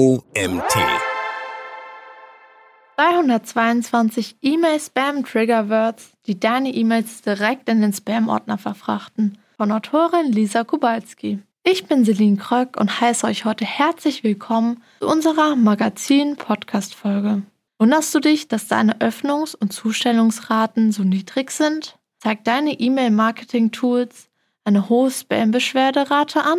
OMT. 322 E-Mail-Spam-Trigger-Words, die deine E-Mails direkt in den Spam-Ordner verfrachten. Von Autorin Lisa Kubalski. Ich bin Celine Kröck und heiße euch heute herzlich willkommen zu unserer Magazin-Podcast-Folge. Wunderst du dich, dass deine Öffnungs- und Zustellungsraten so niedrig sind? Zeigt deine E-Mail-Marketing-Tools eine hohe Spam-Beschwerderate an?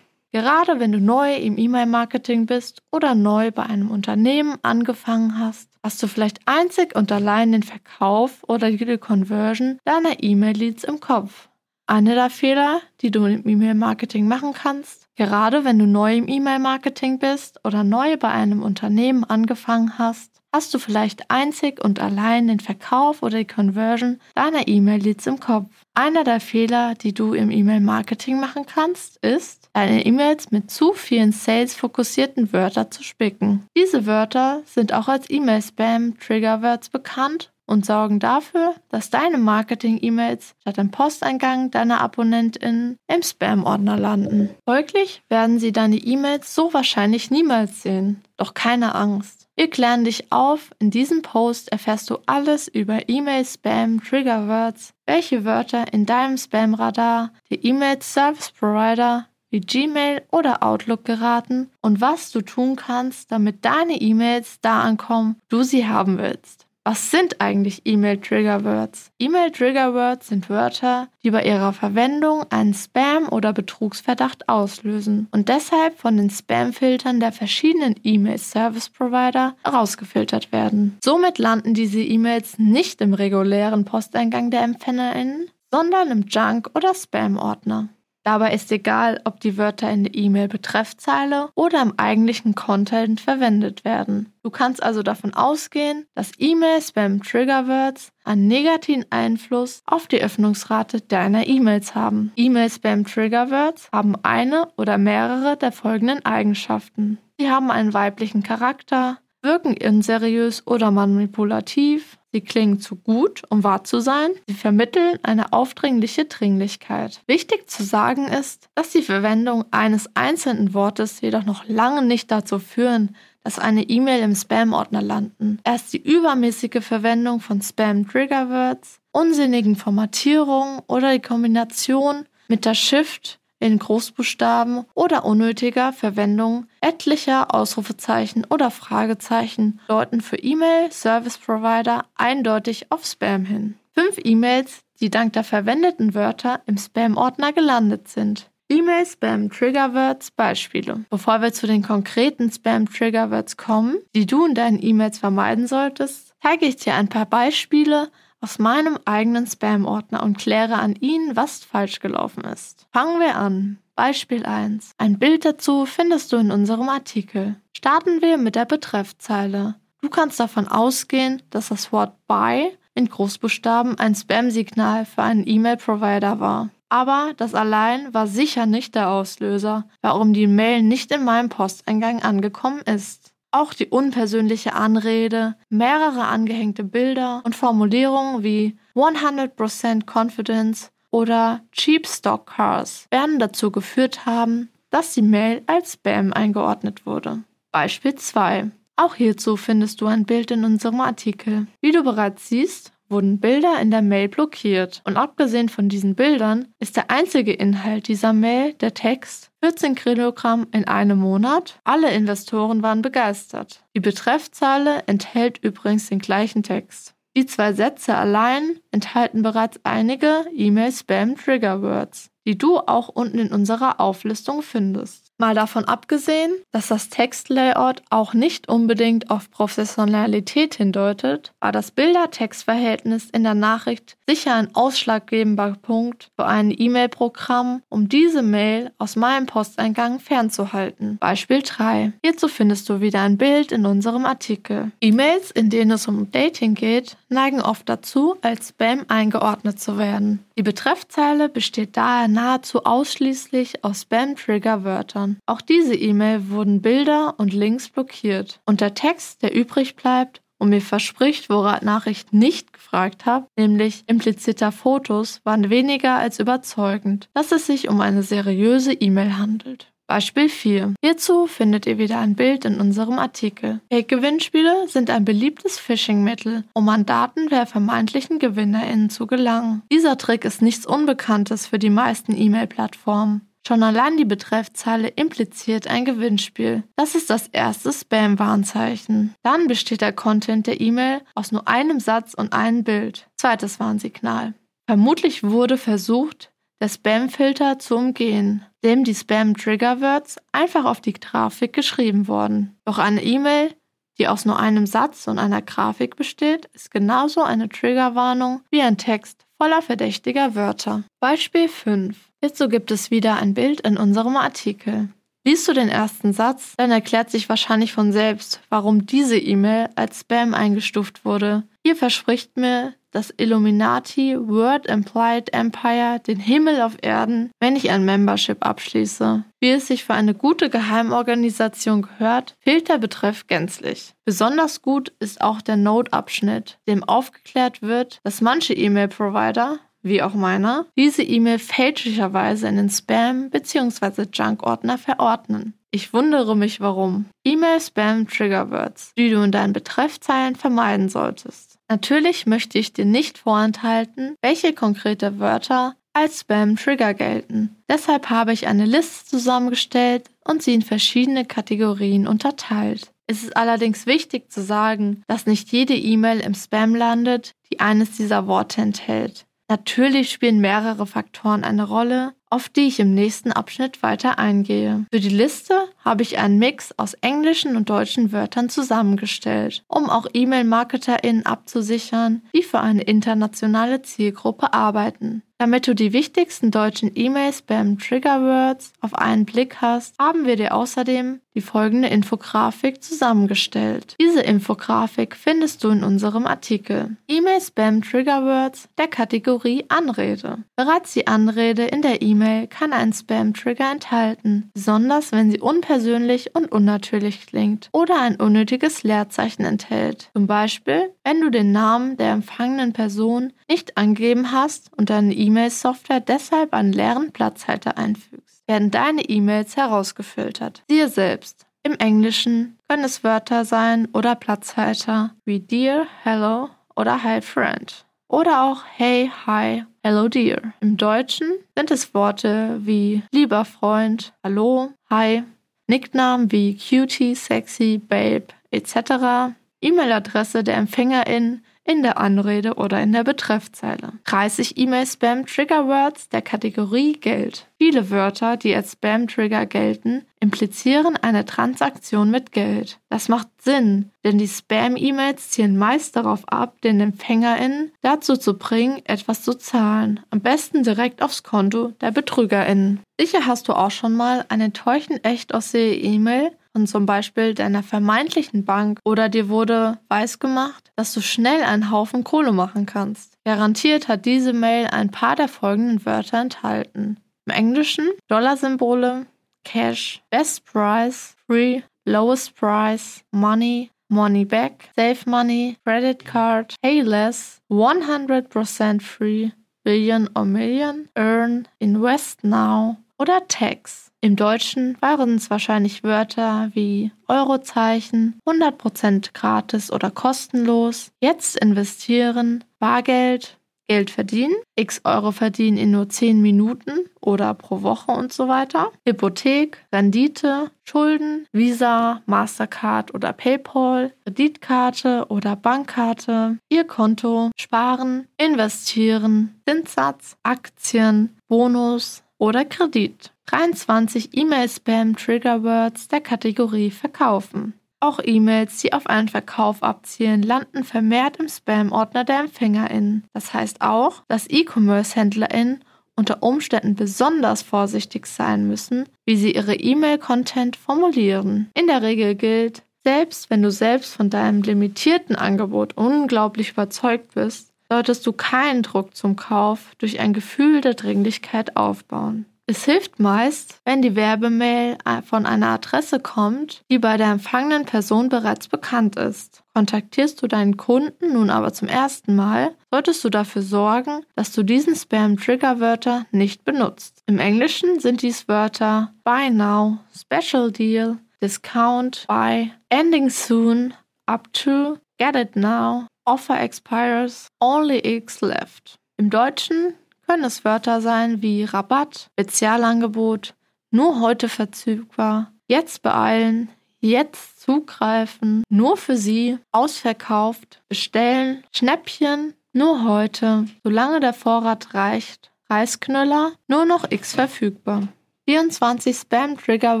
Gerade wenn du neu im E-Mail-Marketing bist oder neu bei einem Unternehmen angefangen hast, hast du vielleicht einzig und allein den Verkauf oder die Conversion deiner E-Mail-Leads im Kopf. Einer der Fehler, die du im E-Mail-Marketing machen kannst, gerade wenn du neu im E-Mail-Marketing bist oder neu bei einem Unternehmen angefangen hast, hast du vielleicht einzig und allein den Verkauf oder die Conversion deiner E-Mail-Leads im Kopf. Einer der Fehler, die du im E-Mail-Marketing machen kannst, ist, deine E-Mails mit zu vielen Sales-fokussierten Wörtern zu spicken. Diese Wörter sind auch als E-Mail-Spam-Trigger-Words bekannt und sorgen dafür, dass deine Marketing-E-Mails statt im Posteingang deiner AbonnentInnen im Spam-Ordner landen. Folglich werden sie deine E-Mails so wahrscheinlich niemals sehen. Doch keine Angst. Wir klären dich auf. In diesem Post erfährst du alles über E-Mail Spam Trigger Words, welche Wörter in deinem Spam Radar, die E-Mail Service Provider wie Gmail oder Outlook geraten und was du tun kannst, damit deine E-Mails da ankommen, du sie haben willst. Was sind eigentlich E-Mail-Trigger-Words? E-Mail-Trigger-Words sind Wörter, die bei ihrer Verwendung einen Spam- oder Betrugsverdacht auslösen und deshalb von den Spam-Filtern der verschiedenen E-Mail-Service-Provider herausgefiltert werden. Somit landen diese E-Mails nicht im regulären Posteingang der EmpfängerInnen, sondern im Junk- oder Spam-Ordner. Dabei ist egal, ob die Wörter in der E-Mail-Betreffzeile oder im eigentlichen Content verwendet werden. Du kannst also davon ausgehen, dass E-Mail-Spam-Trigger-Words einen negativen Einfluss auf die Öffnungsrate deiner E-Mails haben. E-Mail-Spam-Trigger-Words haben eine oder mehrere der folgenden Eigenschaften. Sie haben einen weiblichen Charakter, wirken unseriös oder manipulativ, Sie klingen zu gut, um wahr zu sein. Sie vermitteln eine aufdringliche Dringlichkeit. Wichtig zu sagen ist, dass die Verwendung eines einzelnen Wortes jedoch noch lange nicht dazu führen, dass eine E-Mail im Spam-Ordner landen. Erst die übermäßige Verwendung von Spam-Trigger-Words, unsinnigen Formatierungen oder die Kombination mit der Shift in Großbuchstaben oder unnötiger Verwendung etlicher Ausrufezeichen oder Fragezeichen deuten für E-Mail Service Provider eindeutig auf Spam hin. Fünf E-Mails, die dank der verwendeten Wörter im Spam-Ordner gelandet sind. E-Mail Spam Trigger Words Beispiele. Bevor wir zu den konkreten Spam Trigger Words kommen, die du in deinen E-Mails vermeiden solltest, zeige ich dir ein paar Beispiele aus meinem eigenen Spam-Ordner und kläre an ihnen, was falsch gelaufen ist. Fangen wir an. Beispiel 1. Ein Bild dazu findest du in unserem Artikel. Starten wir mit der Betreffzeile. Du kannst davon ausgehen, dass das Wort Buy in Großbuchstaben ein Spam-Signal für einen E-Mail-Provider war. Aber das allein war sicher nicht der Auslöser, warum die Mail nicht in meinem Posteingang angekommen ist. Auch die unpersönliche Anrede, mehrere angehängte Bilder und Formulierungen wie 100% Confidence oder Cheap Stock Cars werden dazu geführt haben, dass die Mail als Spam eingeordnet wurde. Beispiel 2. Auch hierzu findest du ein Bild in unserem Artikel. Wie du bereits siehst, wurden Bilder in der Mail blockiert. Und abgesehen von diesen Bildern ist der einzige Inhalt dieser Mail der Text 14 Kilogramm in einem Monat. Alle Investoren waren begeistert. Die Betreffzeile enthält übrigens den gleichen Text. Die zwei Sätze allein enthalten bereits einige E-Mail-Spam-Trigger-Words, die du auch unten in unserer Auflistung findest. Mal davon abgesehen, dass das Textlayout auch nicht unbedingt auf Professionalität hindeutet, war das Bilder-Text-Verhältnis in der Nachricht sicher ein ausschlaggebender Punkt für ein E-Mail-Programm, um diese Mail aus meinem Posteingang fernzuhalten. Beispiel 3. Hierzu findest du wieder ein Bild in unserem Artikel. E-Mails, in denen es um Dating geht, neigen oft dazu, als Spam eingeordnet zu werden. Die Betreffzeile besteht daher nahezu ausschließlich aus Spam-Trigger-Wörtern. Auch diese E-Mail wurden Bilder und Links blockiert. Und der Text, der übrig bleibt und mir verspricht, wonach ich nicht gefragt habe, nämlich impliziter Fotos, waren weniger als überzeugend, dass es sich um eine seriöse E-Mail handelt. Beispiel 4. Hierzu findet ihr wieder ein Bild in unserem Artikel. Fake-Gewinnspiele sind ein beliebtes Phishing-Mittel, um an Daten der vermeintlichen GewinnerInnen zu gelangen. Dieser Trick ist nichts Unbekanntes für die meisten E-Mail-Plattformen. Schon allein die Betreffzeile impliziert ein Gewinnspiel. Das ist das erste Spam-Warnzeichen. Dann besteht der Content der E-Mail aus nur einem Satz und einem Bild. Zweites Warnsignal. Vermutlich wurde versucht, der Spam-Filter zu umgehen, dem die Spam-Trigger-Words einfach auf die Grafik geschrieben wurden. Doch eine E-Mail, die aus nur einem Satz und einer Grafik besteht, ist genauso eine Triggerwarnung wie ein Text voller verdächtiger Wörter. Beispiel 5. Hierzu gibt es wieder ein Bild in unserem Artikel. Liest du den ersten Satz, dann erklärt sich wahrscheinlich von selbst, warum diese E-Mail als Spam eingestuft wurde. Hier verspricht mir das Illuminati Word Implied Empire den Himmel auf Erden, wenn ich ein Membership abschließe. Wie es sich für eine gute Geheimorganisation gehört, fehlt der Betreff gänzlich. Besonders gut ist auch der Note-Abschnitt, dem aufgeklärt wird, dass manche E-Mail-Provider wie auch meiner, diese E-Mail fälschlicherweise in den Spam- bzw. Junk-Ordner verordnen. Ich wundere mich warum. E-Mail-Spam-Triggerwords, die du in deinen Betreffzeilen vermeiden solltest. Natürlich möchte ich dir nicht vorenthalten, welche konkrete Wörter als Spam-Trigger gelten. Deshalb habe ich eine Liste zusammengestellt und sie in verschiedene Kategorien unterteilt. Es ist allerdings wichtig zu sagen, dass nicht jede E-Mail im Spam landet, die eines dieser Worte enthält. Natürlich spielen mehrere Faktoren eine Rolle, auf die ich im nächsten Abschnitt weiter eingehe. Für die Liste habe ich einen Mix aus englischen und deutschen Wörtern zusammengestellt, um auch E-Mail-MarketerInnen abzusichern, die für eine internationale Zielgruppe arbeiten. Damit du die wichtigsten deutschen E-Mail-Spam-Trigger-Words auf einen Blick hast, haben wir dir außerdem die folgende Infografik zusammengestellt. Diese Infografik findest du in unserem Artikel. E-Mail-Spam-Trigger-Words der Kategorie Anrede. Bereits die Anrede in der E-Mail kann einen Spam-Trigger enthalten, besonders wenn sie unpersönlich und unnatürlich klingt oder ein unnötiges Leerzeichen enthält. Zum Beispiel, wenn du den Namen der empfangenen Person nicht angegeben hast und deine E-Mail-Software deshalb einen leeren Platzhalter einfügst, werden deine E-Mails herausgefiltert. Siehe selbst. Im Englischen können es Wörter sein oder Platzhalter wie Dear, Hello oder Hi Friend. Oder auch Hey, Hi, Hello Dear. Im Deutschen sind es Worte wie lieber Freund, Hallo, Hi, Nicknamen wie Cutie, Sexy, Babe etc. E-Mail-Adresse der Empfängerin in der Anrede oder in der Betreffzeile. 30 E-Mail-Spam-Trigger-Words der Kategorie Geld. Viele Wörter, die als Spam-Trigger gelten, implizieren eine Transaktion mit Geld. Das macht Sinn, denn die Spam-E-Mails zielen meist darauf ab, den EmpfängerInnen dazu zu bringen, etwas zu zahlen. Am besten direkt aufs Konto der BetrügerInnen. Sicher hast du auch schon mal eine enttäuschend echt aussehe E-Mail von zum Beispiel deiner vermeintlichen Bank oder dir wurde weisgemacht, dass du schnell einen Haufen Kohle machen kannst. Garantiert hat diese Mail ein paar der folgenden Wörter enthalten. Im Englischen Dollarsymbole, Cash, Best Price, Free, Lowest Price, Money, Money Back, Save Money, Credit Card, Pay Less, 100% Free, Billion or Million, Earn, Invest Now oder Tax. Im Deutschen waren es wahrscheinlich Wörter wie Eurozeichen, 100% gratis oder kostenlos, jetzt investieren, Bargeld, Geld verdienen, x Euro verdienen in nur 10 Minuten oder pro Woche und so weiter, Hypothek, Rendite, Schulden, Visa, Mastercard oder PayPal, Kreditkarte oder Bankkarte, Ihr Konto, Sparen, Investieren, Zinssatz, Aktien, Bonus oder Kredit. 23 E-Mail-Spam-Triggerwords der Kategorie Verkaufen. Auch E-Mails, die auf einen Verkauf abzielen, landen vermehrt im Spam-Ordner der EmpfängerInnen. Das heißt auch, dass E-Commerce-HändlerInnen unter Umständen besonders vorsichtig sein müssen, wie sie ihre E-Mail-Content formulieren. In der Regel gilt, selbst wenn du selbst von deinem limitierten Angebot unglaublich überzeugt bist, solltest du keinen Druck zum Kauf durch ein Gefühl der Dringlichkeit aufbauen. Es hilft meist, wenn die Werbemail von einer Adresse kommt, die bei der empfangenen Person bereits bekannt ist. Kontaktierst du deinen Kunden nun aber zum ersten Mal, solltest du dafür sorgen, dass du diesen Spam-Triggerwörter nicht benutzt. Im Englischen sind dies Wörter Buy Now, Special Deal, Discount, Buy, Ending Soon, Up to, Get It Now, Offer Expires, Only X Left. Im Deutschen können es Wörter sein wie Rabatt, Spezialangebot, nur heute verfügbar, jetzt beeilen, jetzt zugreifen, nur für Sie, ausverkauft, bestellen, Schnäppchen, nur heute, solange der Vorrat reicht, Reisknüller, nur noch X verfügbar. 24 Spam Trigger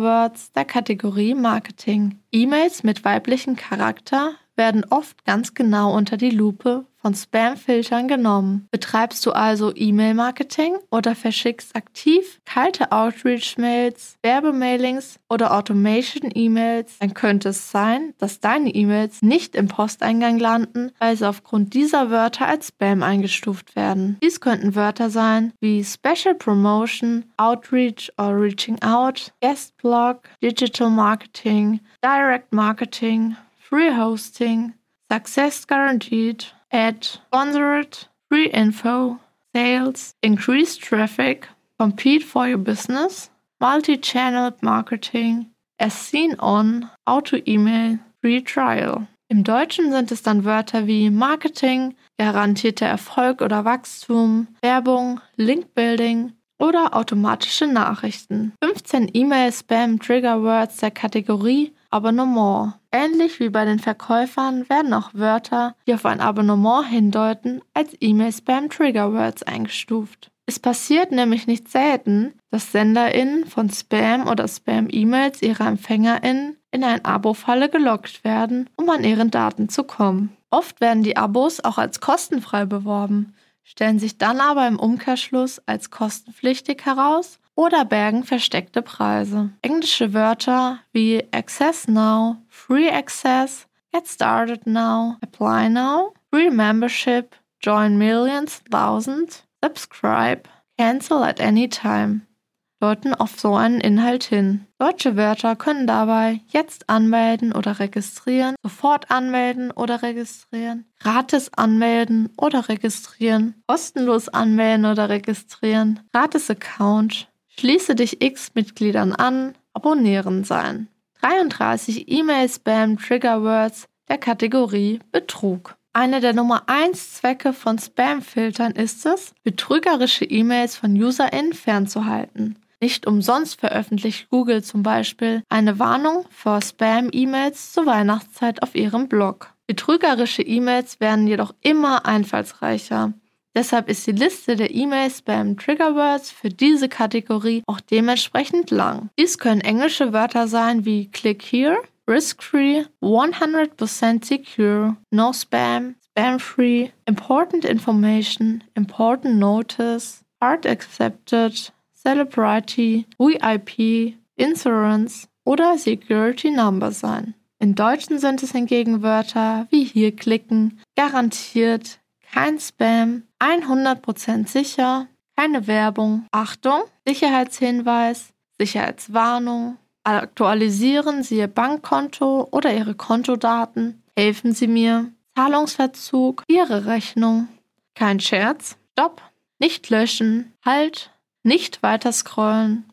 Words der Kategorie Marketing. E-Mails mit weiblichem Charakter werden oft ganz genau unter die Lupe von Spam-Filtern genommen. Betreibst du also E-Mail-Marketing oder verschickst aktiv kalte Outreach-Mails, Werbemailings oder Automation-E-Mails, dann könnte es sein, dass deine E-Mails nicht im Posteingang landen, weil sie aufgrund dieser Wörter als Spam eingestuft werden. Dies könnten Wörter sein wie Special Promotion, Outreach or Reaching Out, Guest Blog, Digital Marketing, Direct Marketing, free hosting, success guaranteed, ad, sponsored, free info, sales, increased traffic, compete for your business, multi-channel marketing, as seen on, auto-email, free trial. Im Deutschen sind es dann Wörter wie Marketing, garantierter Erfolg oder Wachstum, Werbung, Linkbuilding oder automatische Nachrichten. 15 E-Mail-Spam-Trigger-Words der Kategorie Abonnement. Ähnlich wie bei den Verkäufern werden auch Wörter, die auf ein Abonnement hindeuten, als E-Mail-Spam-Trigger-Words eingestuft. Es passiert nämlich nicht selten, dass SenderInnen von Spam oder Spam-E-Mails ihrer EmpfängerInnen in ein Abo-Falle gelockt werden, um an ihren Daten zu kommen. Oft werden die Abos auch als kostenfrei beworben, stellen sich dann aber im Umkehrschluss als kostenpflichtig heraus oder bergen versteckte Preise. Englische Wörter wie Access Now, Free Access, Get Started Now, Apply Now, Free Membership, Join Millions, Thousand, Subscribe, Cancel at any time deuten auf so einen Inhalt hin. Deutsche Wörter können dabei jetzt anmelden oder registrieren, sofort anmelden oder registrieren, gratis anmelden oder registrieren, kostenlos anmelden oder registrieren, gratis Account, Schließe dich X-Mitgliedern an, abonnieren sein. 33 E-Mail-Spam-Trigger-Words der Kategorie Betrug. Eine der Nummer 1 Zwecke von Spam-Filtern ist es, betrügerische E-Mails von UserInnen fernzuhalten. Nicht umsonst veröffentlicht Google zum Beispiel eine Warnung vor Spam-E-Mails zur Weihnachtszeit auf ihrem Blog. Betrügerische E-Mails werden jedoch immer einfallsreicher. Deshalb ist die Liste der E-Mail-Spam-Triggerwords für diese Kategorie auch dementsprechend lang. Dies können englische Wörter sein wie Click Here, Risk-Free, 100% Secure, No Spam, Spam-Free, Important Information, Important Notice, Hard Accepted, Celebrity, VIP, Insurance oder Security Number sein. In Deutschen sind es hingegen Wörter wie hier klicken, garantiert, kein Spam, 100% sicher, keine Werbung, Achtung, Sicherheitshinweis, Sicherheitswarnung, aktualisieren Sie Ihr Bankkonto oder Ihre Kontodaten, helfen Sie mir, Zahlungsverzug, Ihre Rechnung, kein Scherz, Stopp, nicht löschen, Halt, nicht weiter scrollen,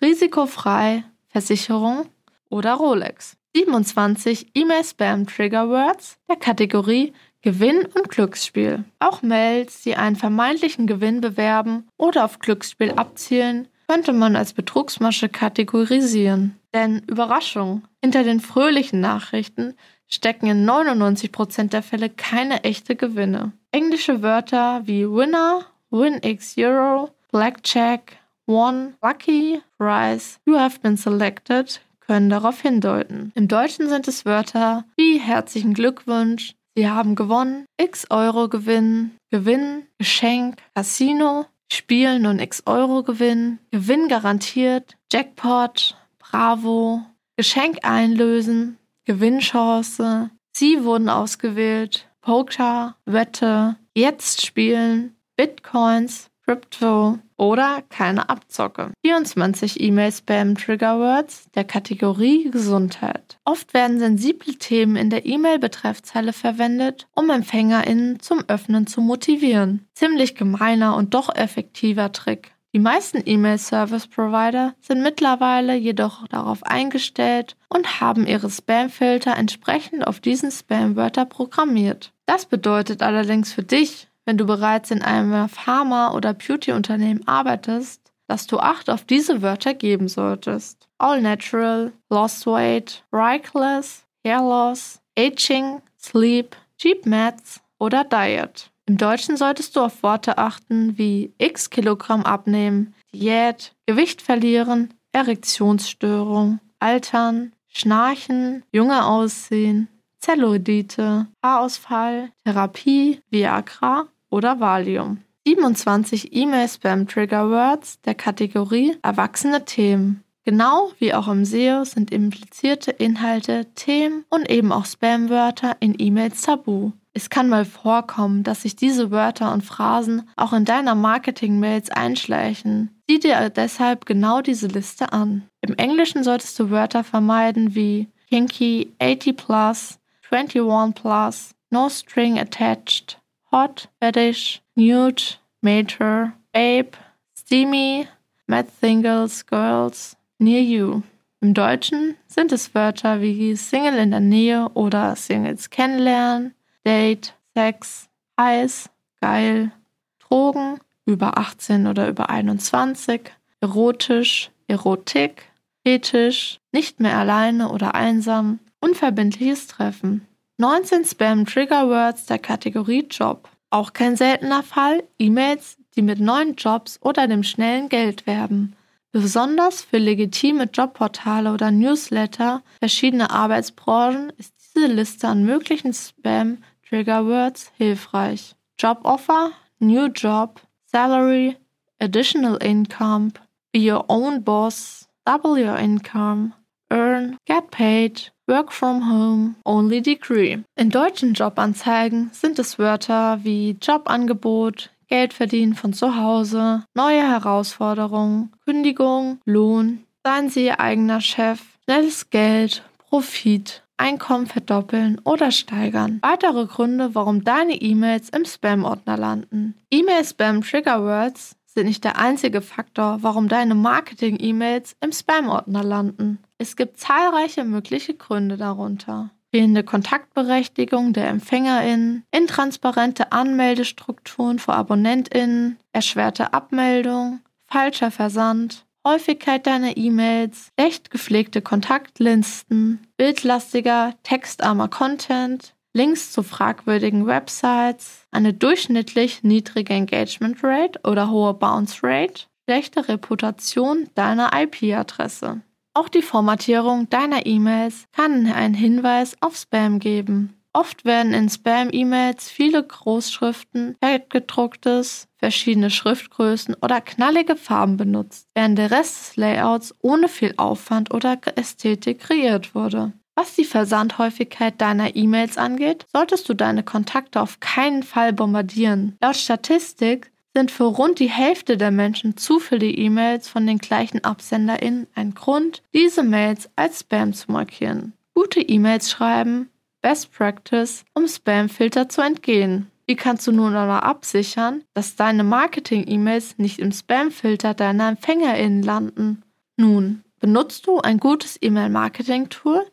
risikofrei, Versicherung oder Rolex. 27 E-Mail-Spam-Trigger-Words der Kategorie Gewinn und Glücksspiel. Auch Mails, die einen vermeintlichen Gewinn bewerben oder auf Glücksspiel abzielen, könnte man als Betrugsmasche kategorisieren. Denn Überraschung, hinter den fröhlichen Nachrichten stecken in 99% der Fälle keine echte Gewinne. Englische Wörter wie Winner, WinX Euro, Blackjack, One, Lucky, Prize, You have been selected können darauf hindeuten. Im Deutschen sind es Wörter wie herzlichen Glückwunsch, Sie haben gewonnen, x Euro Gewinn, Gewinn, Geschenk, Casino, Spielen und x Euro Gewinn, Gewinn garantiert, Jackpot, Bravo, Geschenk einlösen, Gewinnchance, Sie wurden ausgewählt, Poker, Wette, jetzt spielen, Bitcoins, Crypto oder keine Abzocke. 24 E-Mail-Spam-Triggerwords der Kategorie Gesundheit. Oft werden sensible Themen in der E-Mail-Betreffzeile verwendet, um EmpfängerInnen zum Öffnen zu motivieren. Ziemlich gemeiner und doch effektiver Trick. Die meisten E-Mail-Service-Provider sind mittlerweile jedoch darauf eingestellt und haben ihre Spam-Filter entsprechend auf diesen Spam-Wörter programmiert. Das bedeutet allerdings für dich, wenn du bereits in einem Pharma- oder Beauty-Unternehmen arbeitest, dass du Acht auf diese Wörter geben solltest. All Natural, Lost Weight, Reckless, Hair Loss, Aging, Sleep, Cheap Mats oder Diet. Im Deutschen solltest du auf Worte achten wie x Kilogramm abnehmen, Diät, Gewicht verlieren, Erektionsstörung, Altern, Schnarchen, junge aussehen, Zellulite, Haarausfall, Therapie, Viagra oder Valium. 27 E-Mail-Spam-Trigger-Words der Kategorie Erwachsene Themen. Genau wie auch im SEO sind implizierte Inhalte, Themen und eben auch Spam-Wörter in E-Mails tabu. Es kann mal vorkommen, dass sich diese Wörter und Phrasen auch in deiner Marketing-Mails einschleichen. Sieh dir deshalb genau diese Liste an. Im Englischen solltest du Wörter vermeiden wie kinky, 80 plus, 21 plus, no string attached, hot, fetish, nude, major, babe, steamy, mad singles, girls, near you. Im Deutschen sind es Wörter wie Single in der Nähe oder Singles kennenlernen, Date, Sex, heiß, geil, Drogen, über 18 oder über 21, erotisch, Erotik, ethisch, nicht mehr alleine oder einsam, unverbindliches Treffen. 19 Spam-Trigger-Words der Kategorie Job. Auch kein seltener Fall E-Mails, die mit neuen Jobs oder dem schnellen Geld werben. Besonders für legitime Jobportale oder Newsletter verschiedener Arbeitsbranchen ist diese Liste an möglichen Spam Trigger Words hilfreich. Job Offer, New Job, Salary, Additional Income, Be Your Own Boss, Double Your Income, Earn, Get Paid, Work from Home, Only Degree. In deutschen Jobanzeigen sind es Wörter wie Jobangebot, Geld verdienen von zu Hause, neue Herausforderungen, Kündigung, Lohn, seien Sie Ihr eigener Chef, schnelles Geld, Profit, Einkommen verdoppeln oder steigern. Weitere Gründe, warum deine E-Mails im Spam-Ordner landen. E-Mail-Spam-Trigger-Words sind nicht der einzige Faktor, warum deine Marketing-E-Mails im Spam-Ordner landen. Es gibt zahlreiche mögliche Gründe darunter. Fehlende Kontaktberechtigung der EmpfängerInnen, intransparente Anmeldestrukturen für AbonnentInnen, erschwerte Abmeldung, falscher Versand, Häufigkeit deiner E-Mails, schlecht gepflegte Kontaktlisten, bildlastiger, textarmer Content, Links zu fragwürdigen Websites, eine durchschnittlich niedrige Engagement Rate oder hohe Bounce Rate, schlechte Reputation deiner IP-Adresse. Auch die Formatierung deiner E-Mails kann einen Hinweis auf Spam geben. Oft werden in Spam-E-Mails viele Großschriften, fettgedrucktes, verschiedene Schriftgrößen oder knallige Farben benutzt, während der Rest des Layouts ohne viel Aufwand oder Ästhetik kreiert wurde. Was die Versandhäufigkeit deiner E-Mails angeht, solltest du deine Kontakte auf keinen Fall bombardieren. Laut Statistik sind für rund die Hälfte der Menschen zu viele E-Mails von den gleichen AbsenderInnen ein Grund, diese Mails als Spam zu markieren. Gute E-Mails schreiben Best Practice, um Spam-Filter zu entgehen. Wie kannst du nun aber absichern, dass deine Marketing-E-Mails nicht im Spam-Filter deiner EmpfängerInnen landen? Nun, benutzt du ein gutes E-Mail-Marketing-Tool,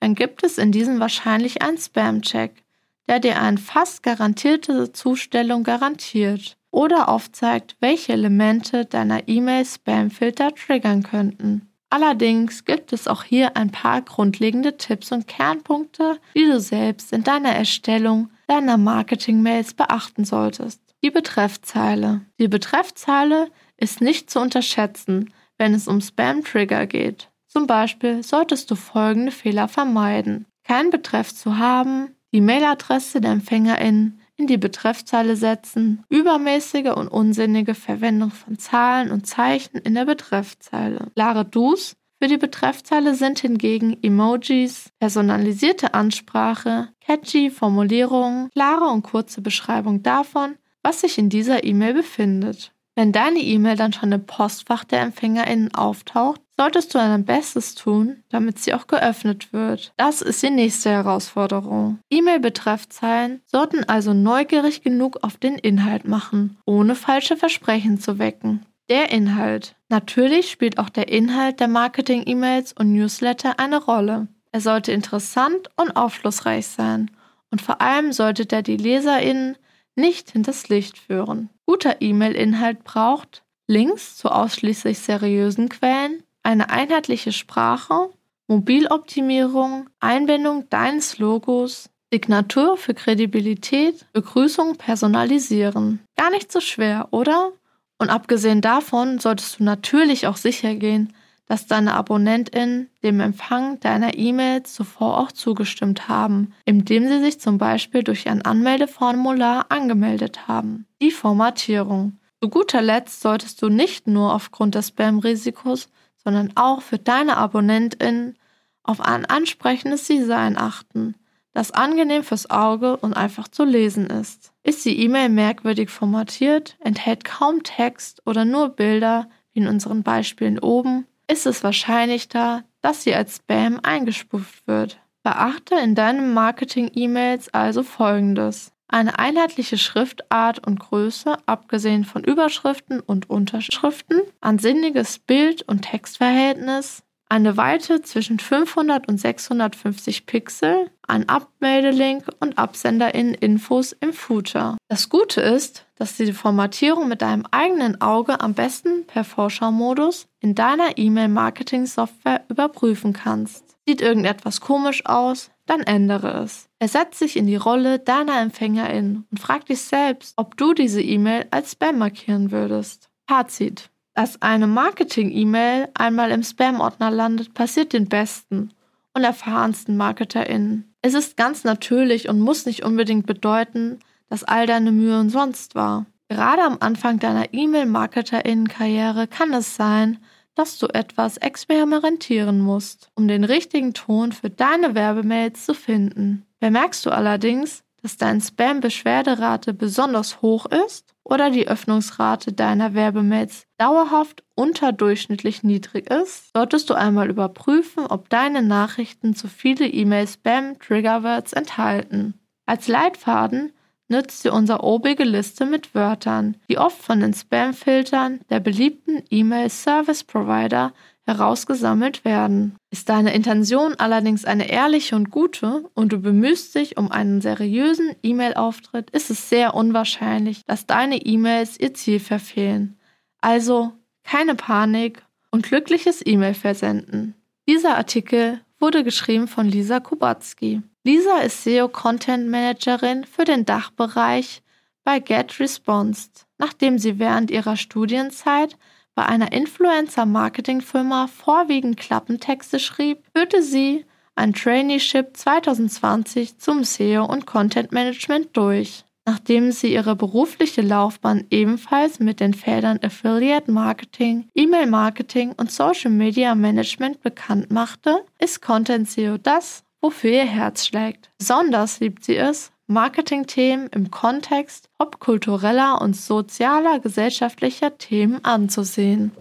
dann gibt es in diesem wahrscheinlich einen Spam-Check, der dir eine fast garantierte Zustellung garantiert oder aufzeigt, welche Elemente deiner E-Mail-Spam-Filter triggern könnten. Allerdings gibt es auch hier ein paar grundlegende Tipps und Kernpunkte, die du selbst in deiner Erstellung deiner Marketing-Mails beachten solltest. Die Betreffzeile. Die Betreffzeile ist nicht zu unterschätzen, wenn es um Spam-Trigger geht. Zum Beispiel solltest du folgende Fehler vermeiden. Kein Betreff zu haben, die Mailadresse der EmpfängerInnen in die Betreffzeile setzen, übermäßige und unsinnige Verwendung von Zahlen und Zeichen in der Betreffzeile. Klare Do's für die Betreffzeile sind hingegen Emojis, personalisierte Ansprache, catchy Formulierungen, klare und kurze Beschreibung davon, was sich in dieser E-Mail befindet. Wenn deine E-Mail dann schon im Postfach der EmpfängerInnen auftaucht, solltest du dein Bestes tun, damit sie auch geöffnet wird. Das ist die nächste Herausforderung. E-Mail-Betreffzeilen sollten also neugierig genug auf den Inhalt machen, ohne falsche Versprechen zu wecken. Der Inhalt. Natürlich spielt auch der Inhalt der Marketing-E-Mails und Newsletter eine Rolle. Er sollte interessant und aufschlussreich sein. Und vor allem sollte der die LeserInnen nicht hinters Licht führen. Guter E-Mail-Inhalt braucht Links zu ausschließlich seriösen Quellen, eine einheitliche Sprache, Mobiloptimierung, Einbindung deines Logos, Signatur für Kredibilität, Begrüßung personalisieren. Gar nicht so schwer, oder? Und abgesehen davon solltest du natürlich auch sicher gehen, dass deine AbonnentInnen dem Empfang deiner E-Mail zuvor auch zugestimmt haben, indem sie sich zum Beispiel durch ein Anmeldeformular angemeldet haben. Die Formatierung. Zu guter Letzt solltest du nicht nur aufgrund des Spam-Risikos, sondern auch für deine AbonnentInnen auf ein ansprechendes Design achten, das angenehm fürs Auge und einfach zu lesen ist. Ist die E-Mail merkwürdig formatiert, enthält kaum Text oder nur Bilder, wie in unseren Beispielen oben, ist es wahrscheinlicher, dass sie als Spam eingestuft wird. Beachte in deinen Marketing-E-Mails also Folgendes. Eine einheitliche Schriftart und Größe, abgesehen von Überschriften und Unterschriften, ein sinniges Bild- und Textverhältnis, eine Weite zwischen 500 und 650 Pixel, ein Abmeldelink und AbsenderInnen-Infos im Footer. Das Gute ist, dass du die Formatierung mit deinem eigenen Auge am besten per Vorschau-Modus in deiner E-Mail-Marketing-Software überprüfen kannst. Sieht irgendetwas komisch aus, dann ändere es. Ersetz dich in die Rolle deiner EmpfängerInnen und frag dich selbst, ob du diese E-Mail als Spam markieren würdest. Fazit dass eine Marketing-E-Mail einmal im Spam-Ordner landet, passiert den besten und erfahrensten MarketerInnen. Es ist ganz natürlich und muss nicht unbedingt bedeuten, dass all deine Mühe umsonst war. Gerade am Anfang deiner E-Mail-MarketerInnen-Karriere kann es sein, dass du etwas experimentieren musst, um den richtigen Ton für deine Werbemails zu finden. Bemerkst du allerdings, dass deine Spam-Beschwerderate besonders hoch ist oder die Öffnungsrate deiner Werbemails dauerhaft unterdurchschnittlich niedrig ist, solltest du einmal überprüfen, ob deine Nachrichten zu viele E-Mail-Spam-Triggerwords enthalten. Als Leitfaden nützt dir unsere obige Liste mit Wörtern, die oft von den Spam-Filtern der beliebten E-Mail-Service-Provider herausgesammelt werden. Ist deine Intention allerdings eine ehrliche und gute und du bemühst dich um einen seriösen E-Mail-Auftritt, ist es sehr unwahrscheinlich, dass deine E-Mails ihr Ziel verfehlen. Also keine Panik und glückliches E-Mail versenden. Dieser Artikel wurde geschrieben von Lisa Kubacki. Lisa ist SEO Content Managerin für den Dachbereich bei GetResponse, nachdem sie während ihrer Studienzeit bei einer Influencer-Marketing-Firma vorwiegend Klappentexte schrieb, führte sie ein Traineeship 2020 zum SEO und Content Management durch. Nachdem sie ihre berufliche Laufbahn ebenfalls mit den Feldern Affiliate Marketing, E-Mail Marketing und Social Media Management bekannt machte, ist Content SEO das, wofür ihr Herz schlägt. Besonders liebt sie es, Marketingthemen im Kontext popkultureller und sozialer gesellschaftlicher Themen anzusehen.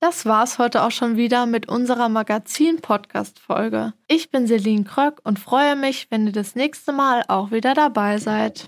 Das war's heute auch schon wieder mit unserer Magazin-Podcast-Folge. Ich bin Celine Kröck und freue mich, wenn ihr das nächste Mal auch wieder dabei seid.